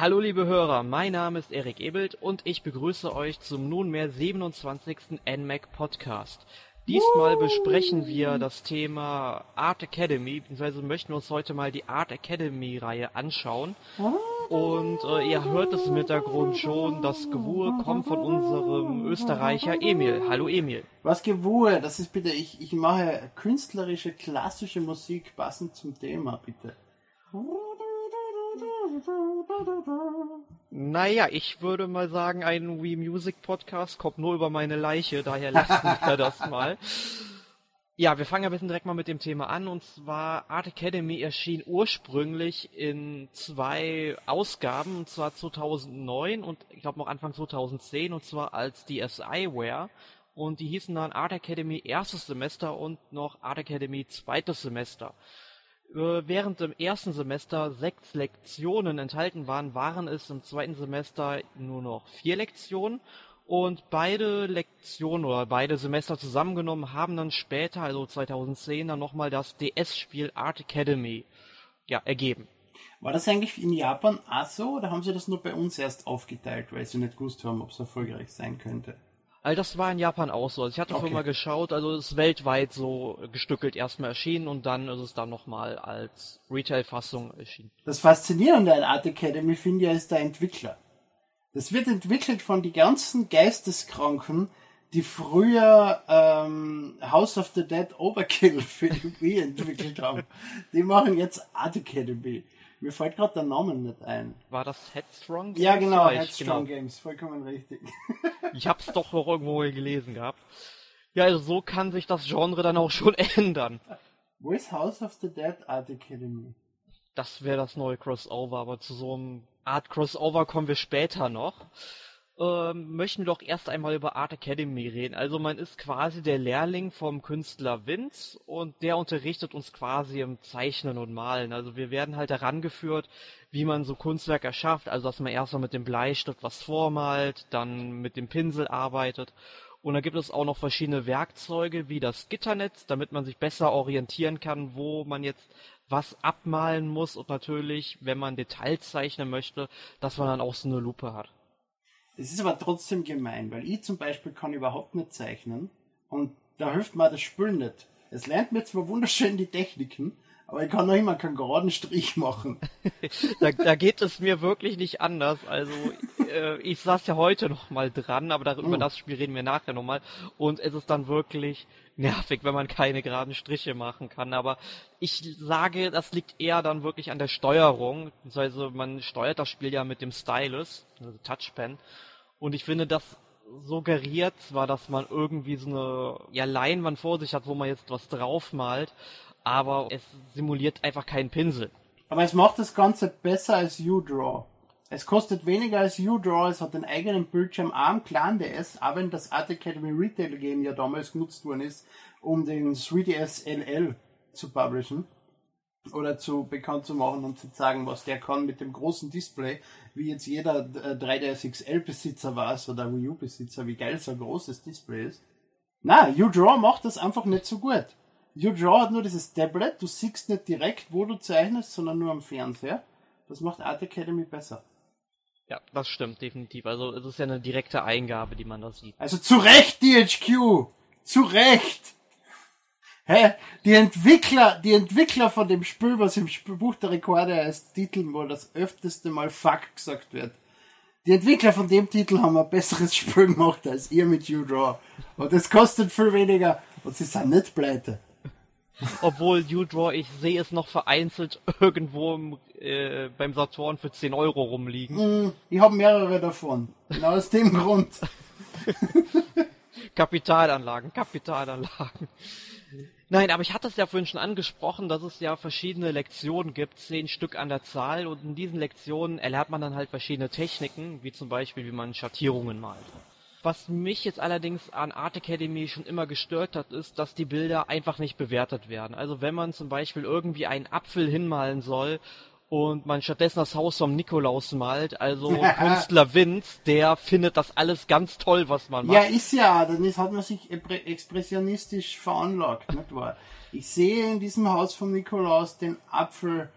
Hallo liebe Hörer, mein Name ist Erik Ebelt und ich begrüße euch zum nunmehr 27. NMAC Podcast. Diesmal besprechen wir das Thema Art Academy, beziehungsweise möchten wir uns heute mal die Art Academy Reihe anschauen. Und äh, ihr hört es im Hintergrund schon, das Gewuhe kommt von unserem Österreicher Emil. Hallo Emil. Was Gewuhe? Das ist bitte, ich, ich mache künstlerische, klassische Musik passend zum Thema, bitte. Naja, ich würde mal sagen, ein Wii Music Podcast kommt nur über meine Leiche, daher lassen wir das mal. Ja, wir fangen ein bisschen direkt mal mit dem Thema an und zwar Art Academy erschien ursprünglich in zwei Ausgaben, und zwar 2009 und ich glaube noch Anfang 2010 und zwar als DSiWare und die hießen dann Art Academy erstes Semester und noch Art Academy zweites Semester. Äh, während im ersten Semester sechs Lektionen enthalten waren, waren es im zweiten Semester nur noch vier Lektionen und beide Lektionen oder beide Semester zusammengenommen haben dann später, also 2010, dann nochmal das DS-Spiel Art Academy ja, ergeben. War das eigentlich in Japan auch so oder haben sie das nur bei uns erst aufgeteilt, weil sie nicht gewusst haben, ob es erfolgreich sein könnte? Also das war in Japan auch so. Also ich hatte okay. vorhin mal geschaut, also es ist weltweit so gestückelt erstmal erschienen und dann ist es dann nochmal als Retail-Fassung erschienen. Das Faszinierende an Art Academy finde ich ist der Entwickler. Das wird entwickelt von die ganzen Geisteskranken, die früher ähm, House of the Dead Overkill für die Wii entwickelt haben. Die machen jetzt Art Academy. Mir fällt gerade der Name nicht ein. War das Headstrong Games? Ja, genau, Headstrong genau. Games, vollkommen richtig. ich hab's doch noch irgendwo gelesen gehabt. Ja, also so kann sich das Genre dann auch schon ändern. Wo ist House of the Dead Art Academy? Das wäre das neue Crossover, aber zu so einem Art Crossover kommen wir später noch ähm, möchten doch erst einmal über Art Academy reden. Also man ist quasi der Lehrling vom Künstler Vince und der unterrichtet uns quasi im Zeichnen und Malen. Also wir werden halt herangeführt, wie man so Kunstwerk erschafft. Also dass man erstmal mit dem Bleistift was vormalt, dann mit dem Pinsel arbeitet. Und dann gibt es auch noch verschiedene Werkzeuge wie das Gitternetz, damit man sich besser orientieren kann, wo man jetzt was abmalen muss und natürlich, wenn man Details zeichnen möchte, dass man dann auch so eine Lupe hat. Es ist aber trotzdem gemein, weil ich zum Beispiel kann überhaupt nicht zeichnen und da hilft mir das Spiel nicht. Es lernt mir zwar wunderschön die Techniken, aber ich kann noch immer keinen geraden Strich machen. da, da geht es mir wirklich nicht anders. Also äh, ich saß ja heute noch mal dran, aber darüber mm. das Spiel reden wir nachher noch mal. Und es ist dann wirklich nervig, wenn man keine geraden Striche machen kann. Aber ich sage, das liegt eher dann wirklich an der Steuerung. Also man steuert das Spiel ja mit dem Stylus, also Touchpen. Und ich finde, das suggeriert zwar, dass man irgendwie so eine ja, Leinwand vor sich hat, wo man jetzt was draufmalt, aber es simuliert einfach keinen Pinsel. Aber es macht das Ganze besser als U-Draw. Es kostet weniger als U-Draw, es hat den eigenen Bildschirm am Clan DS, auch wenn das Art Academy Retail Game ja damals genutzt worden ist, um den 3DS LL zu publishen oder zu bekannt zu machen und zu zeigen, was der kann mit dem großen Display, wie jetzt jeder 3DS XL Besitzer weiß oder Wii U Besitzer, wie geil so ein großes Display ist. Na, U-Draw macht das einfach nicht so gut. U-Draw hat nur dieses Tablet, du siehst nicht direkt, wo du zeichnest, sondern nur am Fernseher. Das macht Art Academy besser. Ja, das stimmt, definitiv. Also es ist ja eine direkte Eingabe, die man da sieht. Also zu Recht, DHQ! Zu Recht! Hä? Die Entwickler, die Entwickler von dem Spiel, was im Buch der Rekorde heißt, Titeln, wo das öfteste Mal Fuck gesagt wird. Die Entwickler von dem Titel haben ein besseres Spiel gemacht als ihr mit U-Draw. Und es kostet viel weniger und sie sind nicht pleite. Obwohl U-Draw, ich sehe es noch vereinzelt irgendwo im, äh, beim Saturn für 10 Euro rumliegen. Mm, ich habe mehrere davon. Genau aus dem Grund. Kapitalanlagen, Kapitalanlagen. Nein, aber ich hatte es ja vorhin schon angesprochen, dass es ja verschiedene Lektionen gibt, zehn Stück an der Zahl, und in diesen Lektionen erlernt man dann halt verschiedene Techniken, wie zum Beispiel, wie man Schattierungen malt. Was mich jetzt allerdings an Art Academy schon immer gestört hat, ist, dass die Bilder einfach nicht bewertet werden. Also wenn man zum Beispiel irgendwie einen Apfel hinmalen soll und man stattdessen das Haus vom Nikolaus malt, also Künstler Vince, der findet das alles ganz toll, was man macht. Ja, ist ja, dann ist, hat man sich expressionistisch veranlagt, nicht wahr? Ich sehe in diesem Haus vom Nikolaus den Apfel,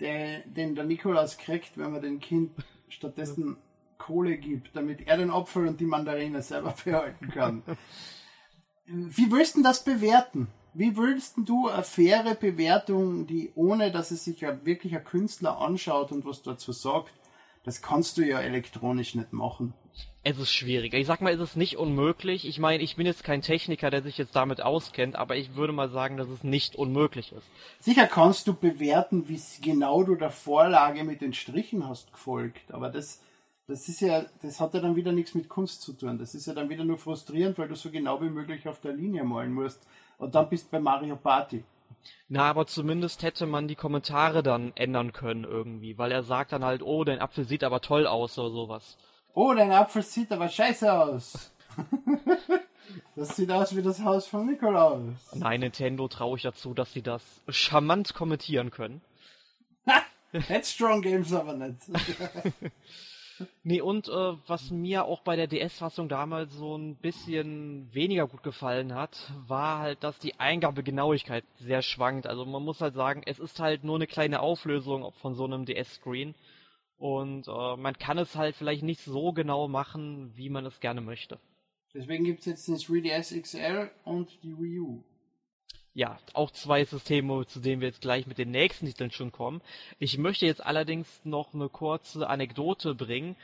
der, den der Nikolaus kriegt, wenn man den Kind stattdessen Kohle gibt, damit er den Apfel und die Mandarine selber behalten kann. Wie willst du das bewerten? Wie würdest du eine faire Bewertung, die ohne dass es sich ja wirklich ein Künstler anschaut und was dazu sagt, das kannst du ja elektronisch nicht machen. Es ist schwierig. Ich sag mal, es ist nicht unmöglich. Ich meine, ich bin jetzt kein Techniker, der sich jetzt damit auskennt, aber ich würde mal sagen, dass es nicht unmöglich ist. Sicher kannst du bewerten, wie genau du der Vorlage mit den Strichen hast gefolgt, aber das, das ist ja, das hat ja dann wieder nichts mit Kunst zu tun. Das ist ja dann wieder nur frustrierend, weil du so genau wie möglich auf der Linie malen musst. Und dann bist du bei Mario Party. Na, aber zumindest hätte man die Kommentare dann ändern können irgendwie, weil er sagt dann halt, oh, dein Apfel sieht aber toll aus oder sowas. Oh, dein Apfel sieht aber scheiße aus. das sieht aus wie das Haus von Nikolaus. Nein, Nintendo traue ich dazu, dass sie das charmant kommentieren können. Headstrong Games aber nicht. Nee, und äh, was mir auch bei der DS-Fassung damals so ein bisschen weniger gut gefallen hat, war halt, dass die Eingabegenauigkeit sehr schwankt. Also man muss halt sagen, es ist halt nur eine kleine Auflösung von so einem DS-Screen. Und äh, man kann es halt vielleicht nicht so genau machen, wie man es gerne möchte. Deswegen gibt es jetzt den 3DS XL und die Wii U ja, auch zwei Systeme, zu denen wir jetzt gleich mit den nächsten Titeln schon kommen. Ich möchte jetzt allerdings noch eine kurze Anekdote bringen.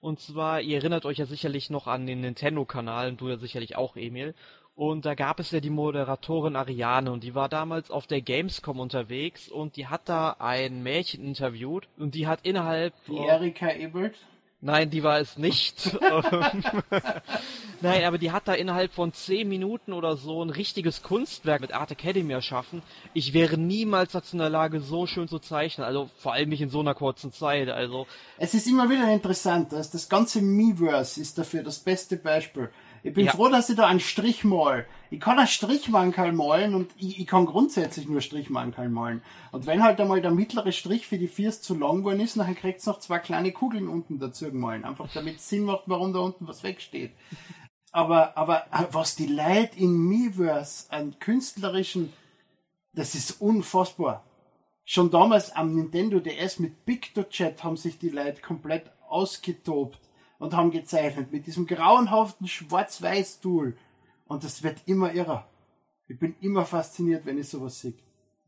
Und zwar, ihr erinnert euch ja sicherlich noch an den Nintendo-Kanal, und du ja sicherlich auch, Emil. Und da gab es ja die Moderatorin Ariane und die war damals auf der Gamescom unterwegs und die hat da ein Mädchen interviewt und die hat innerhalb... Die Erika Ebert? Nein, die war es nicht. Nein, aber die hat da innerhalb von zehn Minuten oder so ein richtiges Kunstwerk mit Art Academy erschaffen. Ich wäre niemals dazu in der Lage, so schön zu zeichnen. Also vor allem nicht in so einer kurzen Zeit. Also es ist immer wieder interessant, dass das ganze Miiverse ist dafür das beste Beispiel. Ich bin ja. froh, dass ich da einen Strich mal. Ich kann einen Strichmankerl malen und ich, ich kann grundsätzlich nur Strichmankerl malen. Und wenn halt einmal der mittlere Strich für die Viers zu lang geworden ist, dann kriegt's noch zwei kleine Kugeln unten dazu gemalen. Einfach damit Sinn macht, warum da unten was wegsteht. Aber, aber was die Leute in Miiverse an künstlerischen, das ist unfassbar. Schon damals am Nintendo DS mit PictoChat haben sich die Leute komplett ausgetobt und haben gezeichnet mit diesem grauenhaften Schwarz-Weiß-Tool. Und das wird immer irrer. Ich bin immer fasziniert, wenn ich sowas sehe.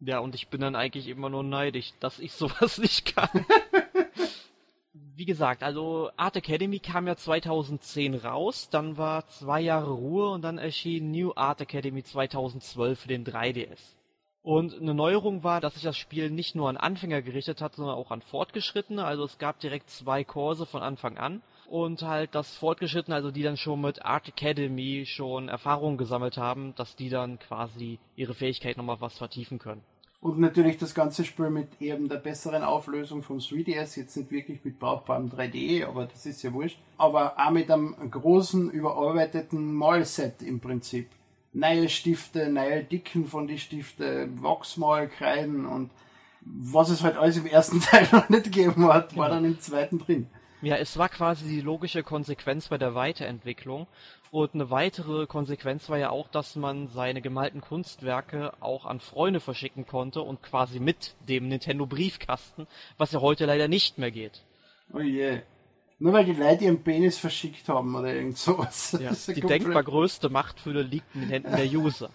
Ja, und ich bin dann eigentlich immer nur neidisch, dass ich sowas nicht kann. Wie gesagt, also Art Academy kam ja 2010 raus, dann war zwei Jahre Ruhe und dann erschien New Art Academy 2012 für den 3DS. Und eine Neuerung war, dass sich das Spiel nicht nur an Anfänger gerichtet hat, sondern auch an Fortgeschrittene. Also es gab direkt zwei Kurse von Anfang an und halt das Fortgeschrittene, also die dann schon mit Art Academy schon Erfahrungen gesammelt haben, dass die dann quasi ihre Fähigkeit nochmal was vertiefen können. Und natürlich das ganze Spiel mit eben der besseren Auflösung vom 3DS, jetzt nicht wirklich mit brauchbarem 3D, aber das ist ja wurscht. Aber auch mit einem großen, überarbeiteten Malset im Prinzip. Neue Stifte, neue Dicken von die Stifte, Wachsmalkreiden und was es halt alles im ersten Teil noch nicht gegeben hat, war genau. dann im zweiten drin. Ja, es war quasi die logische Konsequenz bei der Weiterentwicklung. Und eine weitere Konsequenz war ja auch, dass man seine gemalten Kunstwerke auch an Freunde verschicken konnte und quasi mit dem Nintendo Briefkasten, was ja heute leider nicht mehr geht. Oh je. Nur weil die Leute ihren Penis verschickt haben oder irgend sowas. Ja, die denkbar größte Machtfülle liegt in den Händen der User.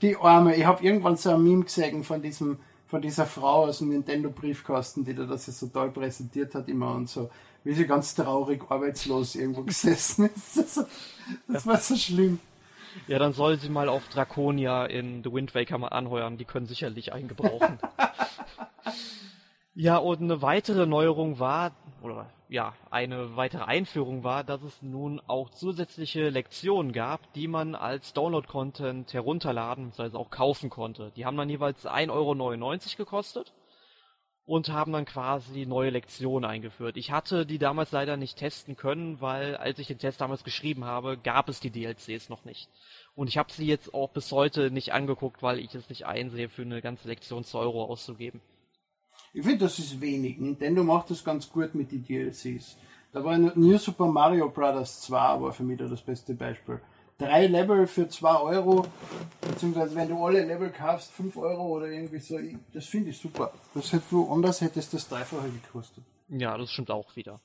die Arme. Ich habe irgendwann so ein Meme gesehen von diesem von dieser Frau aus dem Nintendo-Briefkasten, die da das so toll präsentiert hat immer und so, wie sie ganz traurig arbeitslos irgendwo gesessen ist. Das, das war so schlimm. Ja, dann soll sie mal auf Draconia in The Wind Waker mal anheuern, die können sicherlich einen gebrauchen. ja, und eine weitere Neuerung war, oder ja, eine weitere Einführung war, dass es nun auch zusätzliche Lektionen gab, die man als Download-Content herunterladen bzw. auch kaufen konnte. Die haben dann jeweils 1,99 Euro gekostet und haben dann quasi neue Lektionen eingeführt. Ich hatte die damals leider nicht testen können, weil als ich den Test damals geschrieben habe, gab es die DLCs noch nicht. Und ich habe sie jetzt auch bis heute nicht angeguckt, weil ich es nicht einsehe, für eine ganze Lektion 2 Euro auszugeben. Ich finde, das ist wenig. Nintendo macht das ganz gut mit den DLCs. Da war New Super Mario Bros. 2 aber für mich da das beste Beispiel. Drei Level für 2 Euro, beziehungsweise wenn du alle Level kaufst, 5 Euro oder irgendwie so, das finde ich super. Das hätte du anders hättest das dreifache gekostet. Ja, das stimmt auch wieder.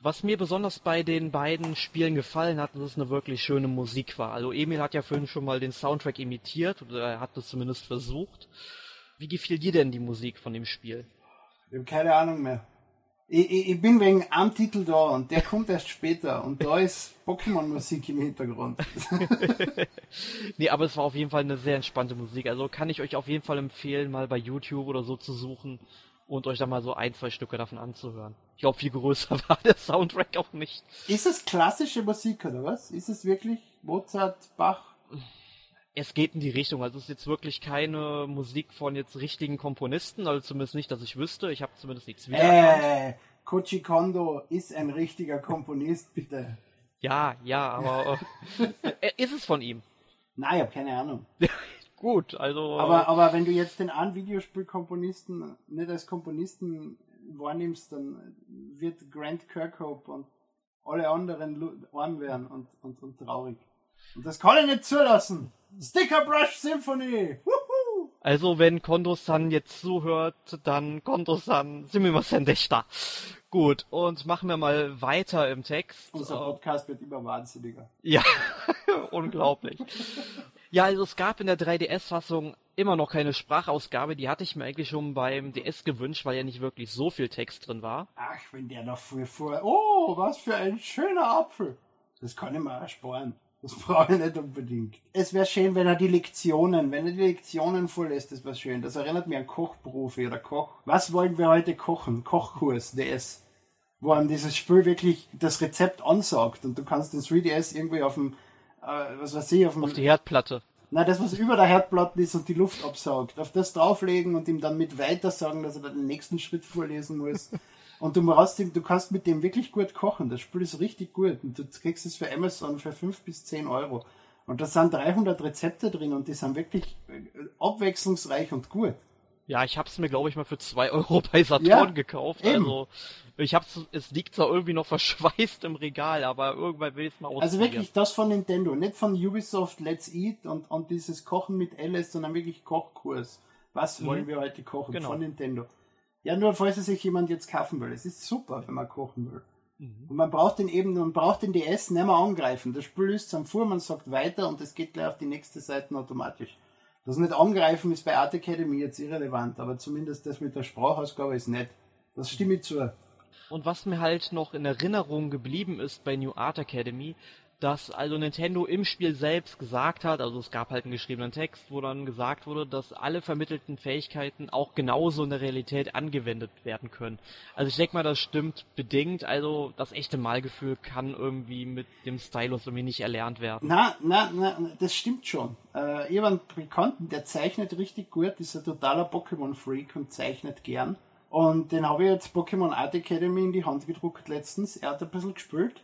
Was mir besonders bei den beiden Spielen gefallen hat, dass es eine wirklich schöne Musik war. Also Emil hat ja vorhin schon mal den Soundtrack imitiert, oder er hat es zumindest versucht. Wie gefiel dir denn die Musik von dem Spiel? Ich habe keine Ahnung mehr. Ich, ich, ich bin wegen einem Titel da und der kommt erst später und da ist Pokémon-Musik im Hintergrund. nee, aber es war auf jeden Fall eine sehr entspannte Musik. Also kann ich euch auf jeden Fall empfehlen, mal bei YouTube oder so zu suchen und euch da mal so ein, zwei Stücke davon anzuhören. Ich glaube, viel größer war der Soundtrack auch nicht. Ist es klassische Musik oder was? Ist es wirklich Mozart, Bach? Es geht in die Richtung. Also es ist jetzt wirklich keine Musik von jetzt richtigen Komponisten, also zumindest nicht, dass ich wüsste. Ich habe zumindest nichts wiedererkannt. Äh, Koji Kondo ist ein richtiger Komponist, bitte. Ja, ja, aber äh, ist es von ihm? Nein, ich habe keine Ahnung. Gut, also. Aber, aber wenn du jetzt den einen Videospielkomponisten nicht als Komponisten wahrnimmst, dann wird Grant Kirkhope und alle anderen arm werden und, und, und traurig. Und das kann ich nicht zulassen. Sticker Brush Symphony! Woohoo! Also wenn Kondo-san jetzt zuhört, dann Kondo-san, sind wir mal Sendechta. Gut, und machen wir mal weiter im Text. Unser Podcast wird immer wahnsinniger. Ja, unglaublich. Ja, also es gab in der 3DS-Fassung immer noch keine Sprachausgabe. Die hatte ich mir eigentlich schon beim DS gewünscht, weil ja nicht wirklich so viel Text drin war. Ach, wenn der noch früher vor. Oh, was für ein schöner Apfel. Das kann ich mir ersparen. Das brauche ich nicht unbedingt. Es wäre schön, wenn er die Lektionen, wenn er die Lektionen vorlässt, das wäre schön. Das erinnert mich an Kochprofi oder Koch. Was wollen wir heute kochen? Kochkurs, DS. Wo einem dieses Spiel wirklich das Rezept ansagt und du kannst den 3DS irgendwie auf dem äh, was weiß ich, auf, dem, auf die Herdplatte. Na, das, was über der Herdplatte ist und die Luft absaugt, auf das drauflegen und ihm dann mit weiter sagen, dass er dann den nächsten Schritt vorlesen muss. Und du brauchst du kannst mit dem wirklich gut kochen. Das Spiel ist richtig gut. Und du kriegst es für Amazon für 5 bis 10 Euro. Und da sind 300 Rezepte drin und die sind wirklich äh, abwechslungsreich und gut. Ja, ich hab's mir, glaube ich, mal für zwei Euro bei Saturn ja, gekauft. Eben. Also ich hab's, es liegt zwar irgendwie noch verschweißt im Regal, aber irgendwann will ich's mal ausprobieren. Also wirklich das von Nintendo, nicht von Ubisoft Let's Eat und, und dieses Kochen mit Alice, sondern wirklich Kochkurs. Was mhm. wollen wir heute kochen? Genau. Von Nintendo. Ja, nur falls es sich jemand jetzt kaufen will. Es ist super, wenn man kochen will. Mhm. Und man braucht den eben, man braucht den DS nicht mehr angreifen. Das Spiel ist am Fuhr, man sagt weiter und es geht gleich auf die nächste Seite automatisch. Das nicht angreifen ist bei Art Academy jetzt irrelevant, aber zumindest das mit der Sprachausgabe ist nett. Das stimme ich zu. Und was mir halt noch in Erinnerung geblieben ist bei New Art Academy, dass also Nintendo im Spiel selbst gesagt hat, also es gab halt einen geschriebenen Text, wo dann gesagt wurde, dass alle vermittelten Fähigkeiten auch genauso in der Realität angewendet werden können. Also ich denke mal, das stimmt bedingt, also das echte Malgefühl kann irgendwie mit dem Stylus irgendwie nicht erlernt werden. Na, na, na, das stimmt schon. Äh, einen Bekannten, der zeichnet richtig gut, ist ein totaler Pokémon-Freak und zeichnet gern. Und den habe ich jetzt Pokémon Art Academy in die Hand gedruckt letztens. Er hat ein bisschen gespielt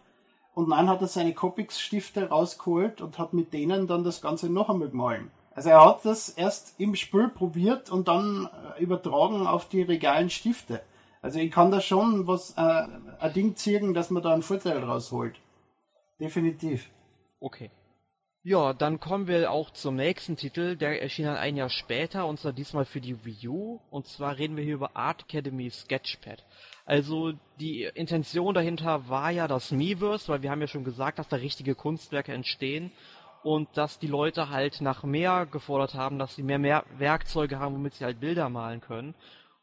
und dann hat er seine Copics-Stifte rausgeholt und hat mit denen dann das Ganze noch einmal gemahlen. Also er hat das erst im Spiel probiert und dann äh, übertragen auf die regalen Stifte. Also ich kann da schon was, äh, ein Ding ziehen, dass man da einen Vorteil rausholt. Definitiv. Okay. Ja, dann kommen wir auch zum nächsten Titel. Der erschien dann ein Jahr später und zwar diesmal für die Wii U. Und zwar reden wir hier über Art Academy Sketchpad. Also die Intention dahinter war ja das Miiverse, weil wir haben ja schon gesagt, dass da richtige Kunstwerke entstehen und dass die Leute halt nach mehr gefordert haben, dass sie mehr, mehr Werkzeuge haben, womit sie halt Bilder malen können.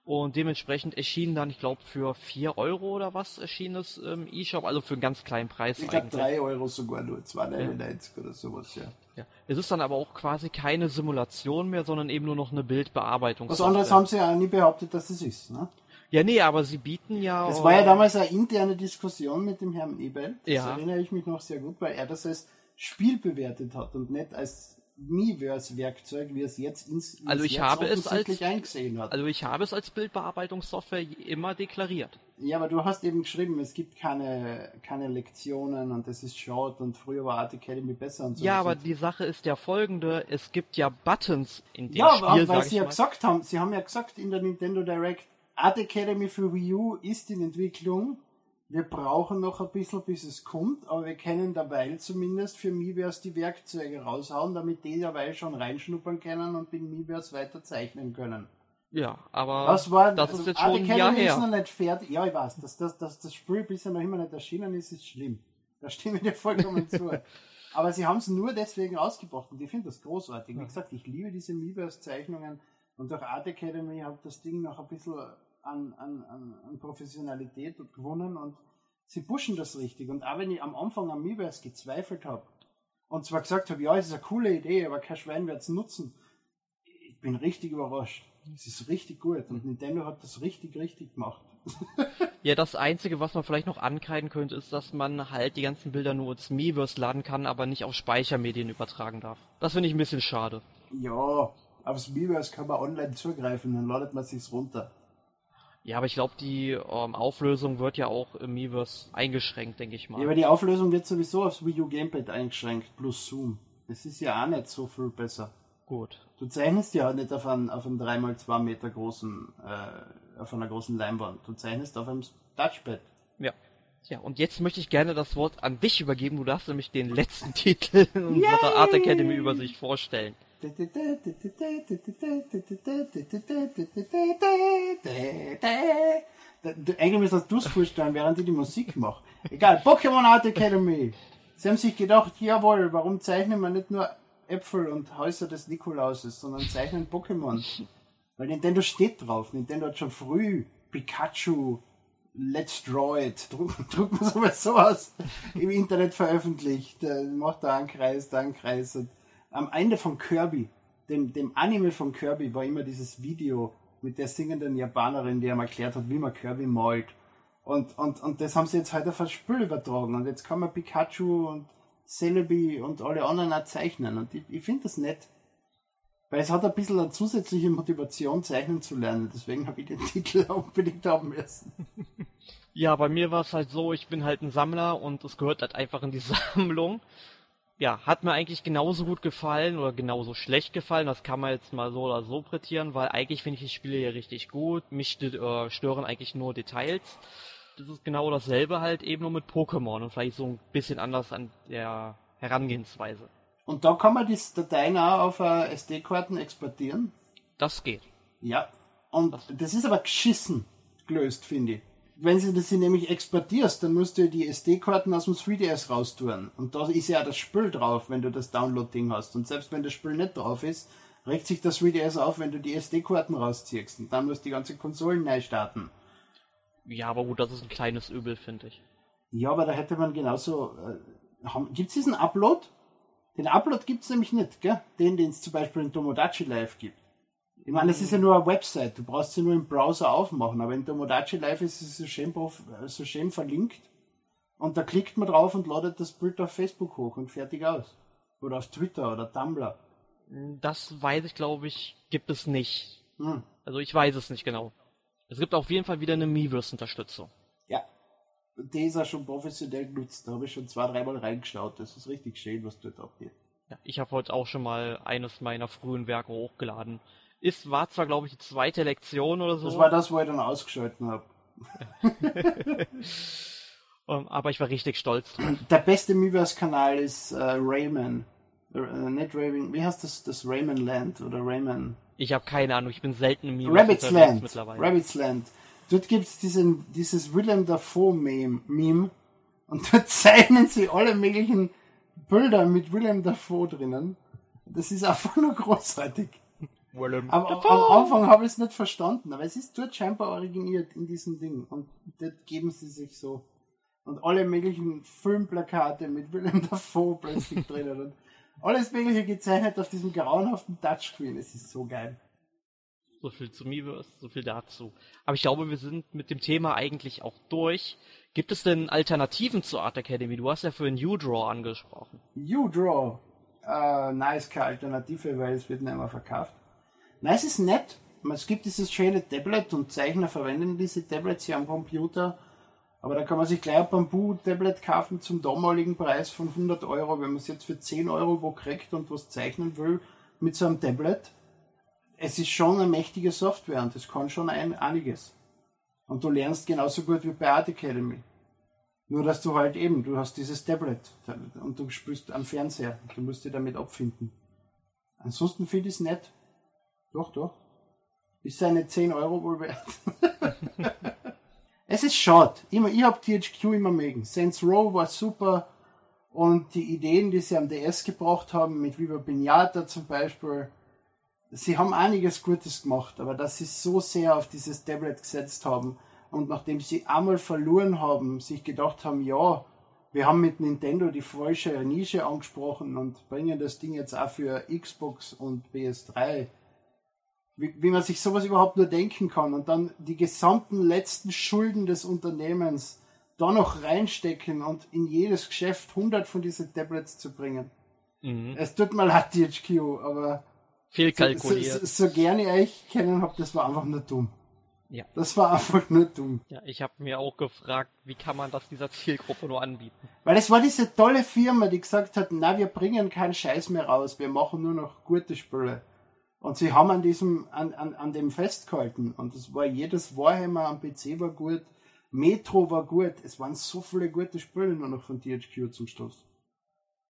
Und dementsprechend erschien dann, ich glaube, für 4 Euro oder was erschien es im E-Shop, also für einen ganz kleinen Preis. Ich glaube 3 Euro sogar nur, 2,99 ja. oder sowas, ja. ja. Es ist dann aber auch quasi keine Simulation mehr, sondern eben nur noch eine Bildbearbeitung. Was anderes haben sie ja nie behauptet, dass es ist, ne? Ja, nee, aber sie bieten ja. Das war ja damals eine interne Diskussion mit dem Herrn Ebel. Das ja. erinnere ich mich noch sehr gut, weil er das als Spiel bewertet hat und nicht als Miiverse-Werkzeug, wie es jetzt ins, also ich jetzt habe es als, eingesehen hat. Also ich habe es als Bildbearbeitungssoftware immer deklariert. Ja, aber du hast eben geschrieben, es gibt keine, keine Lektionen und es ist short und früher war Art Academy besser und so. Ja, aber die Sache ist ja folgende, es gibt ja Buttons in dem ja, Spiel, Ja, weil sie ja gesagt haben, sie haben ja gesagt in der Nintendo Direct, Art Academy für Wii U ist in Entwicklung wir brauchen noch ein bisschen, bis es kommt, aber wir können dabei zumindest für Miiverse die Werkzeuge raushauen, damit die dabei schon reinschnuppern können und in Miiverse weiter zeichnen können. Ja, aber das, war, das also ist jetzt schon ein Jahr her. ist noch nicht fertig. Ja, ich weiß, dass das, dass das Spiel bisher noch immer nicht erschienen ist, ist schlimm. Da stimme ich dir vollkommen zu. Aber sie haben es nur deswegen ausgebracht und ich finde das großartig. Wie gesagt, ich liebe diese Miiverse-Zeichnungen und durch Art Academy hat das Ding noch ein bisschen an, an, an, Professionalität gewonnen und sie pushen das richtig. Und auch wenn ich am Anfang am Miiverse gezweifelt habe und zwar gesagt habe, ja, es ist eine coole Idee, aber kein Schwein wird es nutzen, ich bin richtig überrascht. Es ist richtig gut und Nintendo hat das richtig, richtig gemacht. Ja, das Einzige, was man vielleicht noch ankreiden könnte, ist, dass man halt die ganzen Bilder nur ins Miiverse laden kann, aber nicht auf Speichermedien übertragen darf. Das finde ich ein bisschen schade. Ja, aufs Miiverse kann man online zugreifen, dann ladet man sich's runter. Ja, aber ich glaube, die ähm, Auflösung wird ja auch im Miiverse eingeschränkt, denke ich mal. Ja, aber die Auflösung wird sowieso aufs Wii U Gamepad eingeschränkt, plus Zoom. Das ist ja auch nicht so viel besser. Gut. Du zeichnest ja nicht auf einem, auf einem 3x2 Meter großen, äh, auf einer großen Leinwand. Du zeichnest auf einem Touchpad. Ja. Ja, und jetzt möchte ich gerne das Wort an dich übergeben. Du darfst nämlich den letzten Titel in unserer Art Academy Übersicht vorstellen. Eigentlich müsstest du es vorstellen, während ich die Musik mache. Egal, Pokémon Art Academy. Sie haben sich gedacht, jawohl, warum zeichnen wir nicht nur Äpfel und Häuser des Nikolauses, sondern zeichnen Pokémon? Weil Nintendo steht drauf. Nintendo hat schon früh Pikachu, Let's Draw It, druck, druck man sowas so aus, im Internet veröffentlicht. Äh, macht da einen Kreis, da einen Kreis. Und am Ende von Kirby, dem, dem Anime von Kirby, war immer dieses Video mit der singenden Japanerin, die ihm erklärt hat, wie man Kirby malt. Und, und, und das haben sie jetzt heute auf das Spiel übertragen. Und jetzt kann man Pikachu und Celebi und alle anderen auch zeichnen. Und ich, ich finde das nett. Weil es hat ein bisschen eine zusätzliche Motivation, zeichnen zu lernen. Deswegen habe ich den Titel unbedingt haben müssen. Ja, bei mir war es halt so, ich bin halt ein Sammler und es gehört halt einfach in die Sammlung. Ja, hat mir eigentlich genauso gut gefallen oder genauso schlecht gefallen. Das kann man jetzt mal so oder so prätieren, weil eigentlich finde ich die Spiele hier richtig gut. Mich äh, stören eigentlich nur Details. Das ist genau dasselbe halt eben nur mit Pokémon und vielleicht so ein bisschen anders an der Herangehensweise. Und da kann man die Dateien auch auf äh, SD-Karten exportieren. Das geht. Ja. Und das ist aber geschissen gelöst, finde ich. Wenn du das nämlich exportierst, dann musst du die SD-Karten aus dem 3DS raustun. Und da ist ja das Spiel drauf, wenn du das Download-Ding hast. Und selbst wenn das Spiel nicht drauf ist, regt sich das 3DS auf, wenn du die SD-Karten rausziehst. Und dann musst du die ganze Konsolen neu starten. Ja, aber gut, das ist ein kleines Übel, finde ich. Ja, aber da hätte man genauso. Äh, Gibt es diesen Upload? Den Upload gibt es nämlich nicht, gell? Den, den es zum Beispiel in Tomodachi Live gibt. Ich meine, das ist ja nur eine Website, du brauchst sie nur im Browser aufmachen, aber in Tomodachi Live ist es so schön, so schön verlinkt und da klickt man drauf und ladet das Bild auf Facebook hoch und fertig aus. Oder auf Twitter oder Tumblr. Das weiß ich, glaube ich, gibt es nicht. Hm. Also ich weiß es nicht genau. Es gibt auf jeden Fall wieder eine Miiverse-Unterstützung. Ja. Die ist auch schon professionell genutzt. Da habe ich schon zwei, dreimal reingeschaut. Das ist richtig schön, was dort abgeht. Ja, ich habe heute auch schon mal eines meiner frühen Werke hochgeladen. Ist, war zwar, glaube ich, die zweite Lektion oder so. Das war das, wo ich dann ausgeschalten habe. um, aber ich war richtig stolz drauf. Der beste Miiverse-Kanal ist äh, Rayman. Äh, nicht Rayman, wie heißt das? Das Rayman Land oder Rayman? Ich habe keine Ahnung, ich bin selten im Miiverse Rabbit's Land. mittlerweile. Rabbit's Land. Dort gibt's diesen, dieses Willem Dafoe Meme, Meme und dort zeichnen sie alle möglichen Bilder mit Willem Dafoe drinnen. Das ist einfach nur großartig. Willem am, am Anfang habe ich es nicht verstanden, aber es ist dort scheinbar originiert in diesem Ding. Und dort geben sie sich so. Und alle möglichen Filmplakate mit Willem Dafoe plötzlich drinnen. Und alles mögliche gezeichnet auf diesem grauenhaften Touchscreen. Es ist so geil. So viel zu Miiverse, so viel dazu. Aber ich glaube, wir sind mit dem Thema eigentlich auch durch. Gibt es denn Alternativen zur Art Academy? Du hast ja für U-Draw angesprochen. U-Draw. Äh, nein, ist keine Alternative, weil es wird nicht mehr verkauft. Nein, es ist nett. Es gibt dieses schöne Tablet und Zeichner verwenden diese Tablets hier am Computer. Aber da kann man sich gleich ein Bamboo-Tablet kaufen zum damaligen Preis von 100 Euro. Wenn man es jetzt für 10 Euro wo kriegt und was zeichnen will mit so einem Tablet, es ist schon eine mächtige Software und es kann schon ein, einiges. Und du lernst genauso gut wie bei Art Academy. Nur, dass du halt eben, du hast dieses Tablet und du spielst am Fernseher. Du musst dich damit abfinden. Ansonsten finde ich es nett. Doch, doch. Ist seine 10 Euro wohl wert. es ist schade. Ich, ich hab THQ immer mögen. Saints Row war super. Und die Ideen, die sie am DS gebracht haben, mit Viva Pinata zum Beispiel, sie haben einiges Gutes gemacht, aber dass sie so sehr auf dieses Tablet gesetzt haben und nachdem sie einmal verloren haben, sich gedacht haben, ja, wir haben mit Nintendo die falsche Nische angesprochen und bringen das Ding jetzt auch für Xbox und PS3. Wie, wie man sich sowas überhaupt nur denken kann und dann die gesamten letzten Schulden des Unternehmens da noch reinstecken und in jedes Geschäft 100 von diesen Tablets zu bringen. Mhm. Es tut mal leid, THQ, aber viel kalkuliert. So, so, so gerne ich euch kennen habe, das war einfach nur dumm. Ja. Das war einfach nur dumm. Ja, ich habe mir auch gefragt, wie kann man das dieser Zielgruppe nur anbieten? Weil es war diese tolle Firma, die gesagt hat, na, wir bringen keinen Scheiß mehr raus, wir machen nur noch gute Spiele. Und sie haben an diesem, an, an, an dem festgehalten. Und es war jedes Warhammer am PC war gut, Metro war gut, es waren so viele gute Spiele nur noch von THQ zum Schluss.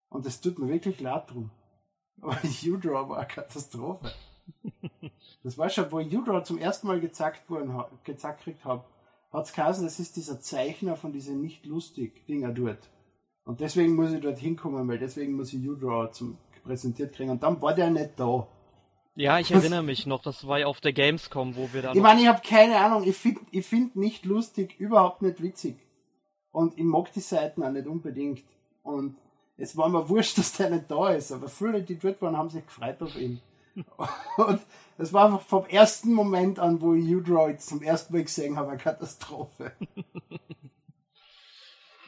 Und es tut mir wirklich leid drum. Aber U-Draw war eine Katastrophe. Das war schon, wo U-Draw zum ersten Mal gezackt worden, gezackt gekriegt habe, hat's geheißen, das ist dieser Zeichner von diesen nicht lustig Dinger dort. Und deswegen muss ich dort hinkommen, weil deswegen muss ich U-Draw präsentiert kriegen. Und dann war der nicht da. Ja, ich erinnere mich noch, das war ja auf der Gamescom, wo wir da. Ich meine, ich habe keine Ahnung, ich finde ich find nicht lustig, überhaupt nicht witzig. Und ich mag die Seiten auch nicht unbedingt. Und es war mir wurscht, dass der nicht da ist, aber viele, die dort waren, haben sich gefreut auf ihn. Und es war einfach vom ersten Moment an, wo ich U-Droid zum ersten Mal gesehen habe, eine Katastrophe.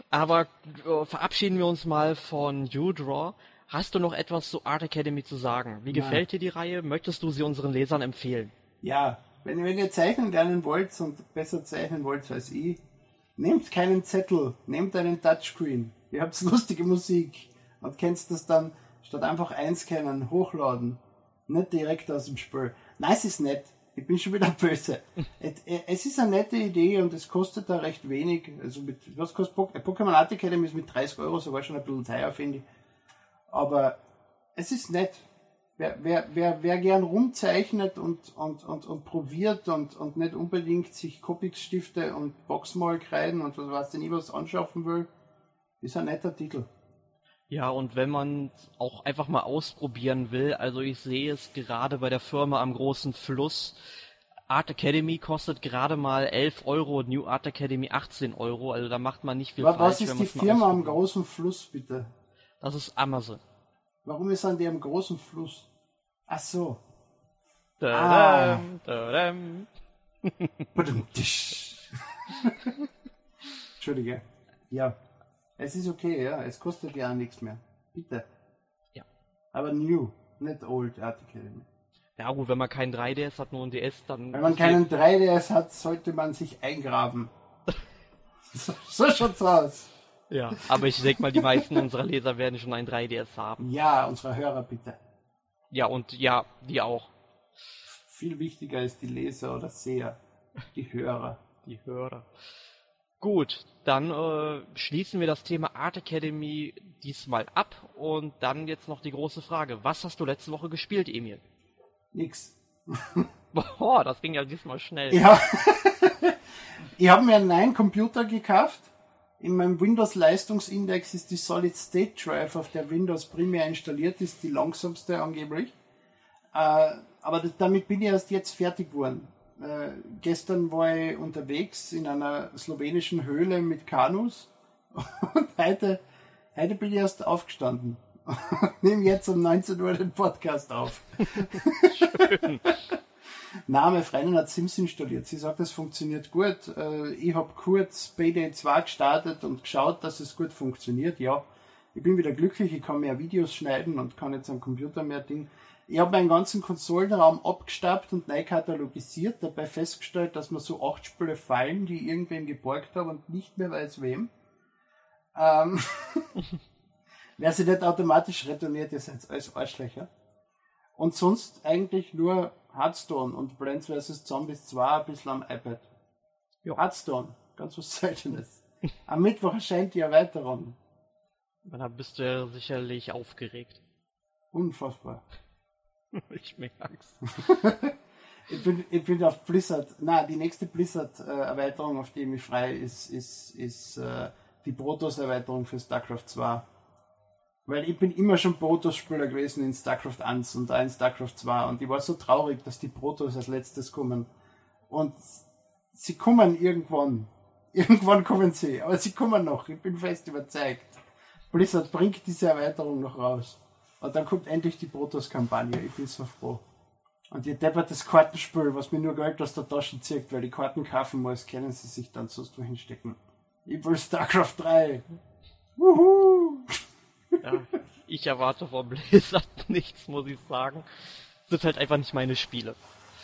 Aber äh, verabschieden wir uns mal von U-Draw. Hast du noch etwas zu Art Academy zu sagen? Wie Nein. gefällt dir die Reihe? Möchtest du sie unseren Lesern empfehlen? Ja, wenn, wenn ihr zeichnen lernen wollt und besser zeichnen wollt als ich, nehmt keinen Zettel, nehmt einen Touchscreen. Ihr habt lustige Musik und kennst das dann statt einfach einscannen, hochladen nicht direkt aus dem Spiel. Nein, es ist nett. Ich bin schon wieder böse. es ist eine nette Idee und es kostet da recht wenig. Also mit, was kostet Pokémon Art Academy ist mit 30 Euro sogar schon ein bisschen teuer, finde ich. Aber es ist nett. Wer, wer, wer, wer gern rumzeichnet und, und, und, und probiert und, und nicht unbedingt sich Copics-Stifte und Boxmalkreiden und was weiß denn ich was anschaffen will, ist ein netter Titel. Ja, und wenn man auch einfach mal ausprobieren will, also ich sehe es gerade bei der Firma am großen Fluss. Art Academy kostet gerade mal 11 Euro, New Art Academy 18 Euro, also da macht man nicht viel Was falsch. Was ist die Firma am großen Fluss, bitte? Das ist Amazon. Warum ist an dem großen Fluss? Ach so. Da ah. da Entschuldige. Ja. Es ist okay, ja. Es kostet ja nichts mehr. Bitte. Ja. Aber new, nicht old Art Academy. Ja gut, wenn man keinen 3DS hat, nur ein DS, dann... Wenn man keinen 3DS hat, sollte man sich eingraben. so, so schaut's aus. Ja, aber ich denke mal, die meisten unserer Leser werden schon ein 3DS haben. Ja, unsere Hörer bitte. Ja, und ja, die auch. Viel wichtiger ist die Leser oder Seher. Die Hörer. Die Hörer. Gut, dann äh, schließen wir das Thema Art Academy diesmal ab und dann jetzt noch die große Frage. Was hast du letzte Woche gespielt, Emil? Nix. Boah, das ging ja diesmal schnell. Ja. ich habe mir einen neuen Computer gekauft. In meinem Windows-Leistungsindex ist die Solid State Drive, auf der Windows primär installiert ist, die langsamste angeblich. Äh, aber damit bin ich erst jetzt fertig geworden. Äh, gestern war ich unterwegs in einer slowenischen Höhle mit Kanus und heute, heute bin ich erst aufgestanden. Nehme jetzt um 19 Uhr den Podcast auf. Schön. Na, meine Freundin hat Sims installiert. Sie sagt, es funktioniert gut. Äh, ich habe kurz Payday 2 gestartet und geschaut, dass es gut funktioniert. Ja, ich bin wieder glücklich. Ich kann mehr Videos schneiden und kann jetzt am Computer mehr Dinge. Ich habe meinen ganzen Konsolenraum abgestappt und neu katalogisiert, dabei festgestellt, dass mir so acht Spiele fallen, die irgendwem geborgt habe und nicht mehr weiß wem. Ähm, wer sie nicht automatisch retourniert, ist jetzt als Arschlöcher. Und sonst eigentlich nur Hearthstone und Plants vs. Zombies 2 ein bisschen am iPad. Ja. Hearthstone, ganz was Seltenes. Am Mittwoch erscheint die Erweiterung. Dann bist du ja sicherlich aufgeregt. Unfassbar. ich merk's. ich, bin, ich bin auf Blizzard. Na, die nächste Blizzard-Erweiterung, auf die ich mich frei, ist, ist, ist äh, die Protoss-Erweiterung für StarCraft 2. Weil ich bin immer schon Protoss-Spieler gewesen in StarCraft 1 und da in StarCraft 2 und ich war so traurig, dass die Protoss als letztes kommen. Und sie kommen irgendwann. Irgendwann kommen sie, aber sie kommen noch. Ich bin fest überzeugt. Blizzard bringt diese Erweiterung noch raus. Und dann kommt endlich die Protoss-Kampagne. Ich bin so froh. Und ihr deppertes Kartenspiel, was mir nur Geld aus der Tasche zieht, weil die Karten kaufen muss, können sie sich dann sonst wo hinstecken. Ich will StarCraft 3. Wuhu! Ja, ich erwarte von Blizzard nichts, muss ich sagen. Das sind halt einfach nicht meine Spiele.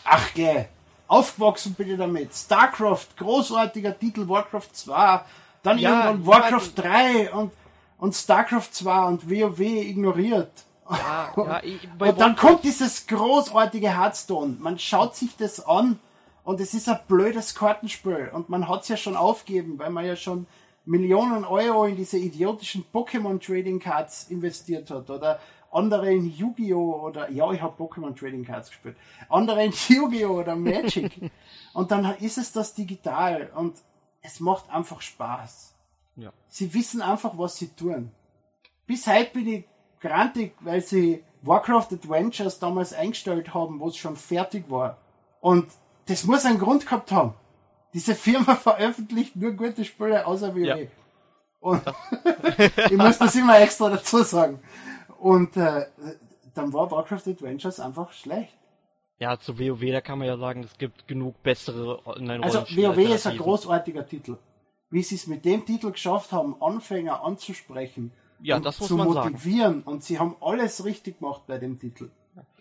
Ach geh, aufgewachsen bin ich damit. StarCraft, großartiger Titel, Warcraft 2, dann Ja, irgendwann Warcraft ja, 3 und, und StarCraft 2 und WoW ignoriert. Ja, ja, ich, Und dann Warcraft- kommt dieses großartige Hearthstone. Man schaut sich das an und es ist ein blödes Kartenspiel. Und man hat es ja schon aufgeben, weil man ja schon Millionen Euro in diese idiotischen Pokémon Trading Cards investiert hat. Oder andere in Yu-Gi-Oh! oder, ja, ich habe Pokémon Trading Cards gespielt. Andere in Yu-Gi-Oh! oder Magic. und dann ist es das digital und es macht einfach Spaß. Ja. Sie wissen einfach, was sie tun. Bis heute bin ich grantig, weil sie Warcraft Adventures damals eingestellt haben, wo es schon fertig war. Und das muss einen Grund gehabt haben. Diese Firma veröffentlicht nur gute Spiele außer WoW. Ja. Und ich muss das immer extra dazu sagen. Und äh, dann war Warcraft Adventures einfach schlecht. Ja, zu WoW, da kann man ja sagen, es gibt genug bessere online Also WoW ist ein großartiger Titel. Wie sie es mit dem Titel geschafft haben, Anfänger anzusprechen Ja, und das muss zu man sagen. motivieren. Und sie haben alles richtig gemacht bei dem Titel.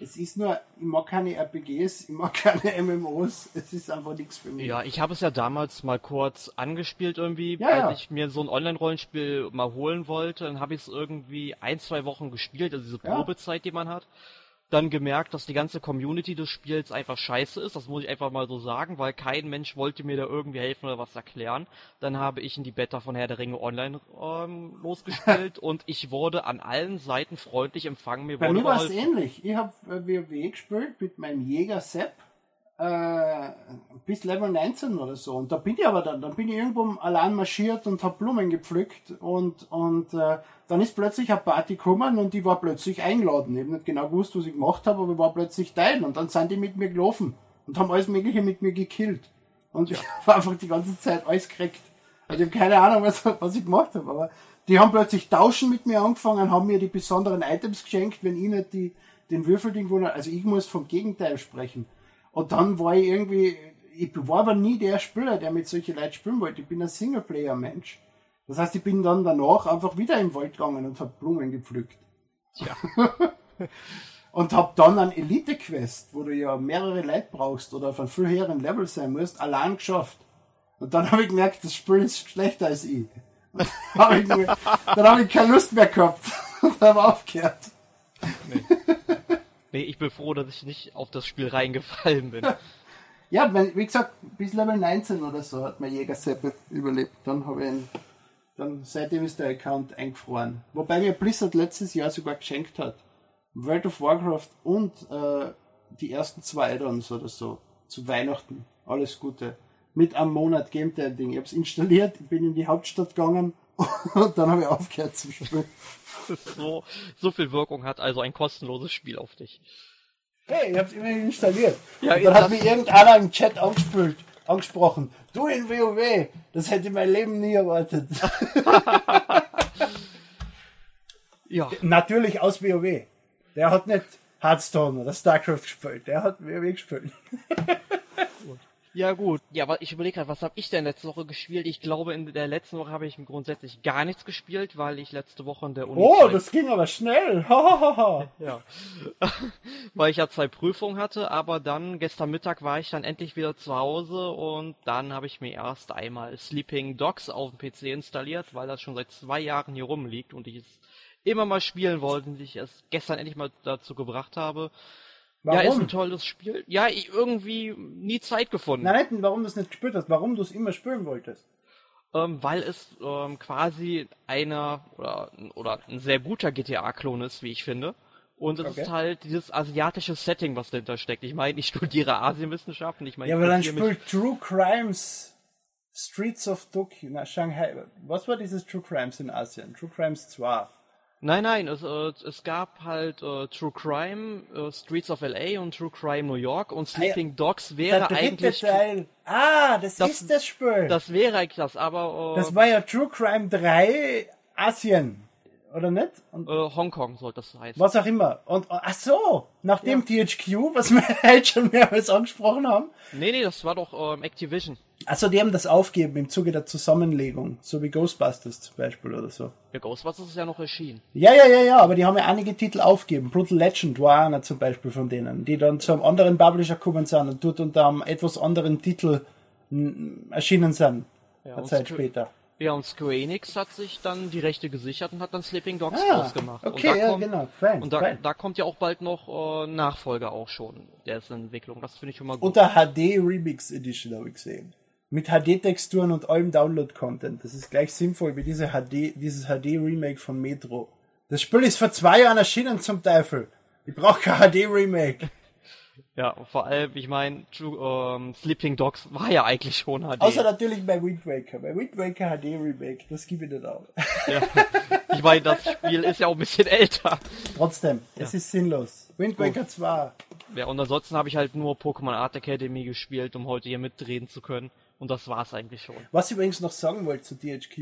Es ist nur, ich mag keine RPGs, ich mag keine MMOs, es ist einfach nichts für mich. Ja, ich habe es ja damals mal kurz angespielt irgendwie, Ja, als ja. ich mir so ein Online-Rollenspiel mal holen wollte. Dann habe ich es irgendwie ein, zwei Wochen gespielt, also diese Ja. Probezeit, die man hat. Dann gemerkt, dass die ganze Community des Spiels einfach scheiße ist. Das muss ich einfach mal so sagen, weil kein Mensch wollte mir da irgendwie helfen oder was erklären. Dann habe ich in die Beta von Herr der Ringe online ähm, losgespielt und ich wurde an allen Seiten freundlich empfangen. Mir Bei wurde mir war es ähnlich. Ich habe äh, WoW gespielt mit meinem Jäger Sepp äh, bis Level 19 oder so. Und da bin ich aber dann, dann bin ich irgendwo allein marschiert und habe Blumen gepflückt und, und äh, dann ist plötzlich eine Party gekommen und ich war plötzlich eingeladen. Ich habe nicht genau gewusst, was ich gemacht habe, aber ich war plötzlich Teil und dann sind die mit mir gelaufen und haben alles Mögliche mit mir gekillt. Und ich habe einfach die ganze Zeit alles gekriegt. Also ich habe keine Ahnung, was, was ich gemacht habe, aber die haben plötzlich tauschen mit mir angefangen, haben mir die besonderen Items geschenkt, wenn ich nicht die, den Würfelding gewonnen Also ich muss vom Gegenteil sprechen. Und dann war ich irgendwie, ich war aber nie der Spieler, der mit solchen Leuten spielen wollte. Ich bin ein Singleplayer-Mensch. Das heißt, ich bin dann danach einfach wieder im Wald gegangen und habe Blumen gepflückt. Tja. Und hab dann einen Elite-Quest, wo du ja mehrere Leute brauchst oder auf einem viel höheren Level sein musst, allein geschafft. Und dann habe ich gemerkt, das Spiel ist schlechter als ich. Und dann habe ich, hab ich keine Lust mehr gehabt und habe aufgehört. Nee, ich bin froh, dass ich nicht auf das Spiel reingefallen bin. Ja, mein, wie gesagt, bis Level 19 oder so hat mein Jäger Seppe überlebt. Dann habe ich ihn, dann seitdem ist der Account eingefroren. Wobei mir Blizzard letztes Jahr sogar geschenkt hat. World of Warcraft und äh, die ersten zwei Add-ons oder so. Zu Weihnachten. Alles Gute. Mit einem Monat Game Ding. Ich habe es installiert, bin in die Hauptstadt gegangen und dann habe ich aufgehört zu spielen. so, so viel Wirkung hat also ein kostenloses Spiel auf dich. Hey, ich hab's immerhin installiert. Ja, und dann hat mich irgendeiner im Chat angespült, angesprochen. Du in WoW, das hätte ich mein Leben nie erwartet. Ja, Natürlich aus WoW. Der hat nicht Hearthstone oder StarCraft gespielt, der hat WoW gespielt. ja gut. Ja, aber ich überlege gerade, was habe ich denn letzte Woche gespielt? Ich glaube, in der letzten Woche habe ich grundsätzlich gar nichts gespielt, weil ich letzte Woche in der Uni Oh, das ging aber schnell. Ja. Weil ich ja zwei Prüfungen hatte, aber dann gestern Mittag war ich dann endlich wieder zu Hause und dann habe ich mir erst einmal Sleeping Dogs auf dem PC installiert, weil das schon seit zwei Jahren hier rumliegt und ich es immer mal spielen wollte und ich es gestern endlich mal dazu gebracht habe. Ja, ist Warum? ein tolles Spiel. Ja, ich irgendwie nie Zeit gefunden. Nein, warum du es nicht gespielt hast, warum du es immer spielen wolltest. Ähm, weil es ähm, quasi einer oder, oder ein sehr guter GTA-Klon ist, wie ich finde. Und es Okay. ist halt dieses asiatische Setting, was dahinter steckt. Ich meine, ich studiere Asienwissenschaften, ich meine, Ja, aber dann spielt True Crimes Streets of Tokyo, na, Shanghai. Was war dieses True Crimes in Asien? True Crimes 2. Nein, nein, es, äh, es gab halt äh, True Crime, äh, Streets of LA und True Crime New York und Sleeping Dogs wäre eigentlich Teil. Ah, das, Das- ist das Spiel. Das, das wäre eigentlich das, aber äh, war ja True Crime 3 Asien. Oder nicht? Und äh, Hongkong sollte das heißen. was auch immer. Und ach so, nachdem THQ, was wir heute schon mehrmals angesprochen haben, Nee, nee, das war doch ähm, Activision. Also die haben das aufgeben im Zuge der Zusammenlegung, so wie Ghostbusters zum Beispiel oder so. Ja, Ghostbusters ist ja noch erschienen. Ja, ja, ja, ja, aber die haben ja einige Titel aufgegeben. Brutal Legend war einer zum Beispiel von denen, die dann zu einem anderen Publisher gekommen sind und dort unter einem etwas anderen Titel erschienen sind. eine und Zeit später. Ja, und Square Enix hat sich dann die Rechte gesichert und hat dann Sleeping Dogs Ah, draus gemacht. okay, und ja, kommt, genau, fein, Und da, fein. da kommt ja auch bald noch äh, Nachfolger auch schon. Der ist in Entwicklung. Das finde ich schon mal gut. Und der HD Remix Edition habe ich gesehen. Mit HD-Texturen und allem Download-Content. Das ist gleich sinnvoll wie diese HD, dieses HD-Remake von Metro. Das Spiel ist vor zwei Jahren erschienen zum Teufel. Ich brauche kein HD-Remake. Ja, vor allem, ich meine, ähm, Sleeping Dogs war ja eigentlich schon HD. Außer natürlich bei Wind Waker. Bei Wind Waker HD-Remake, das gebe ich nicht auf. ja. Ich meine, das Spiel ist ja auch ein bisschen älter. Trotzdem, es ist sinnlos. Wind Waker 2. Ja, und ansonsten habe ich halt nur Pokémon Art Academy gespielt, um heute hier mitreden zu können. Und das war's eigentlich schon. Was ich übrigens noch sagen wollte zu THQ.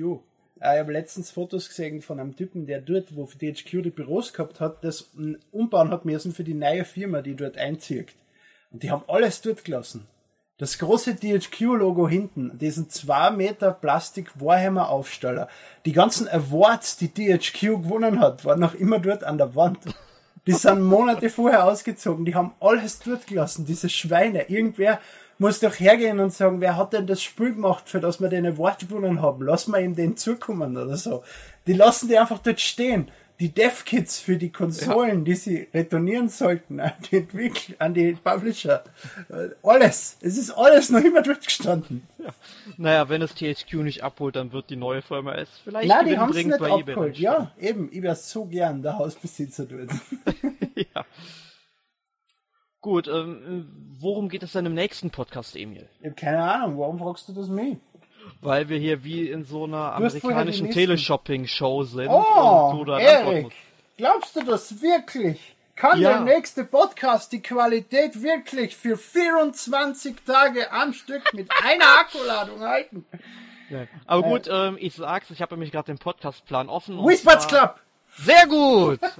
Äh, Ich habe letztens Fotos gesehen von einem Typen, der dort, wo THQ die Büros gehabt hat, das umbauen hat müssen für die neue Firma, die dort einzieht. Und die haben alles dort gelassen. Das große THQ-Logo hinten, diesen 2 Meter Plastik Warhammer Aufsteller. Die ganzen Awards, die THQ gewonnen hat, waren noch immer dort an der Wand. Die sind Monate vorher ausgezogen, die haben alles dort gelassen, diese Schweine. Irgendwer muss doch hergehen und sagen, wer hat denn das Spiel gemacht, für das wir den Award gewonnen haben? Lass mal ihm den zukommen oder so. Die lassen die einfach dort stehen. Die Dev-Kits für die Konsolen, die sie retournieren sollten an die Entwickler, an die Publisher. Alles. Es ist alles noch immer dort gestanden. Naja, wenn es THQ nicht abholt, dann wird die neue Firma es vielleicht Na, die haben es nicht abgeholt. Ja, eben. Ich wäre so gern der Hausbesitzer dort. ja. Gut, ähm, worum geht es denn im nächsten Podcast, Emil? Ich habe keine Ahnung. Warum fragst du das mich? Weil wir hier wie in so einer amerikanischen Teleshopping-Show sind Oh, dann Erik, musst. glaubst du das wirklich? Kann Ja. der nächste Podcast die Qualität wirklich für 24 Tage am Stück mit einer Akkuladung halten? Ja. Aber gut, ähm, ich sag's, ich habe nämlich gerade den Podcastplan offen. Whisperts Club! Sehr gut!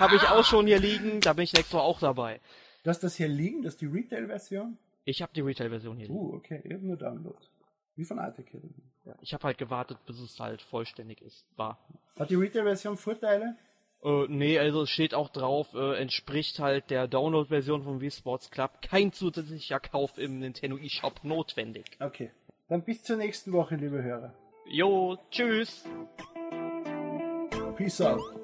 habe ich auch schon hier liegen, da bin ich nächstes Mal auch dabei. Du hast das hier liegen, das ist die Retail-Version? Ich habe die Retail-Version hier liegen. Uh, okay, ich hab nur Download. Wie von Art Academy. Ja, ich habe halt gewartet, bis es halt vollständig ist. War. Hat die Retail-Version Vorteile? Äh, nee, also es steht auch drauf, äh, entspricht halt der Download-Version von Wii Sports Club kein zusätzlicher Kauf im Nintendo eShop notwendig. Okay. Dann bis zur nächsten Woche, liebe Hörer. Jo, tschüss! Peace out.